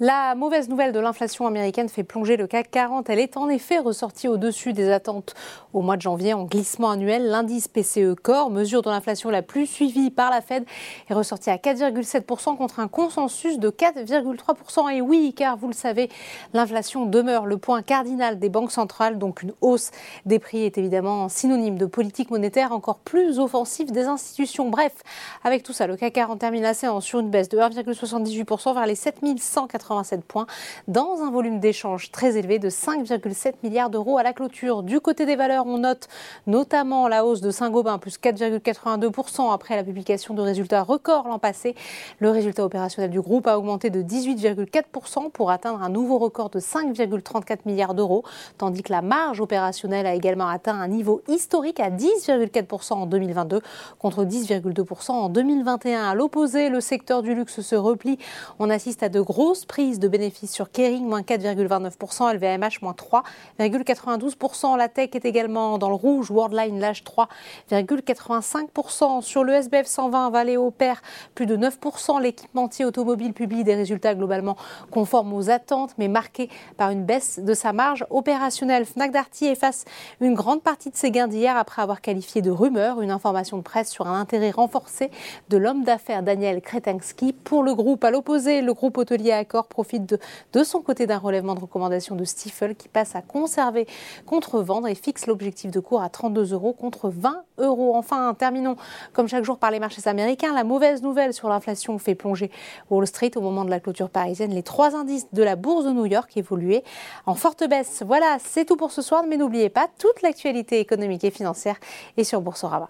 La mauvaise nouvelle de l'inflation américaine fait plonger le CAC 40. Elle est en effet ressortie au-dessus des attentes au mois de janvier en glissement annuel. L'indice PCE Core, mesure de l'inflation la plus suivie par la Fed, est ressorti à 4,7% contre un consensus de 4,3%. Et oui, car vous le savez, l'inflation demeure le point cardinal des banques centrales, donc une hausse des prix est évidemment synonyme de politique monétaire encore plus offensive des institutions. Bref, avec tout ça, le CAC 40 termine la séance sur une baisse de 1,78% vers les 7180 points dans un volume d'échange très élevé de 5,7 milliards d'euros à la clôture. Du côté des valeurs, on note notamment la hausse de Saint-Gobain, plus 4,82% après la publication de résultats records l'an passé. Le résultat opérationnel du groupe a augmenté de 18,4% pour atteindre un nouveau record de 5,34 milliards d'euros, tandis que la marge opérationnelle a également atteint un niveau historique à 10,4% en 2022 contre 10,2% en 2021. À l'opposé, le secteur du luxe se replie. On assiste à de grosses prises de bénéfices sur Kering, moins 4,29%, LVMH, moins 3,92%. La tech est également dans le rouge, Worldline lâche 3,85%. Sur le SBF 120, Valeo perd plus de 9%. L'équipementier automobile publie des résultats globalement conformes aux attentes, mais marqués par une baisse de sa marge opérationnelle. Fnac Darty efface une grande partie de ses gains d'hier après avoir qualifié de rumeur une information de presse sur un intérêt renforcé de l'homme d'affaires Daniel Kretinsky pour le groupe. À l'opposé, le groupe hôtelier Accor profite de, son côté d'un relèvement de recommandation de Stifel qui passe à conserver contre vendre et fixe l'objectif de cours à 32 euros contre 20 euros. Enfin, terminons comme chaque jour par les marchés américains. La mauvaise nouvelle sur l'inflation fait plonger Wall Street au moment de la clôture parisienne. Les trois indices de la bourse de New York évoluaient en forte baisse. Voilà, c'est tout pour ce soir, mais n'oubliez pas, toute l'actualité économique et financière est sur Boursorama.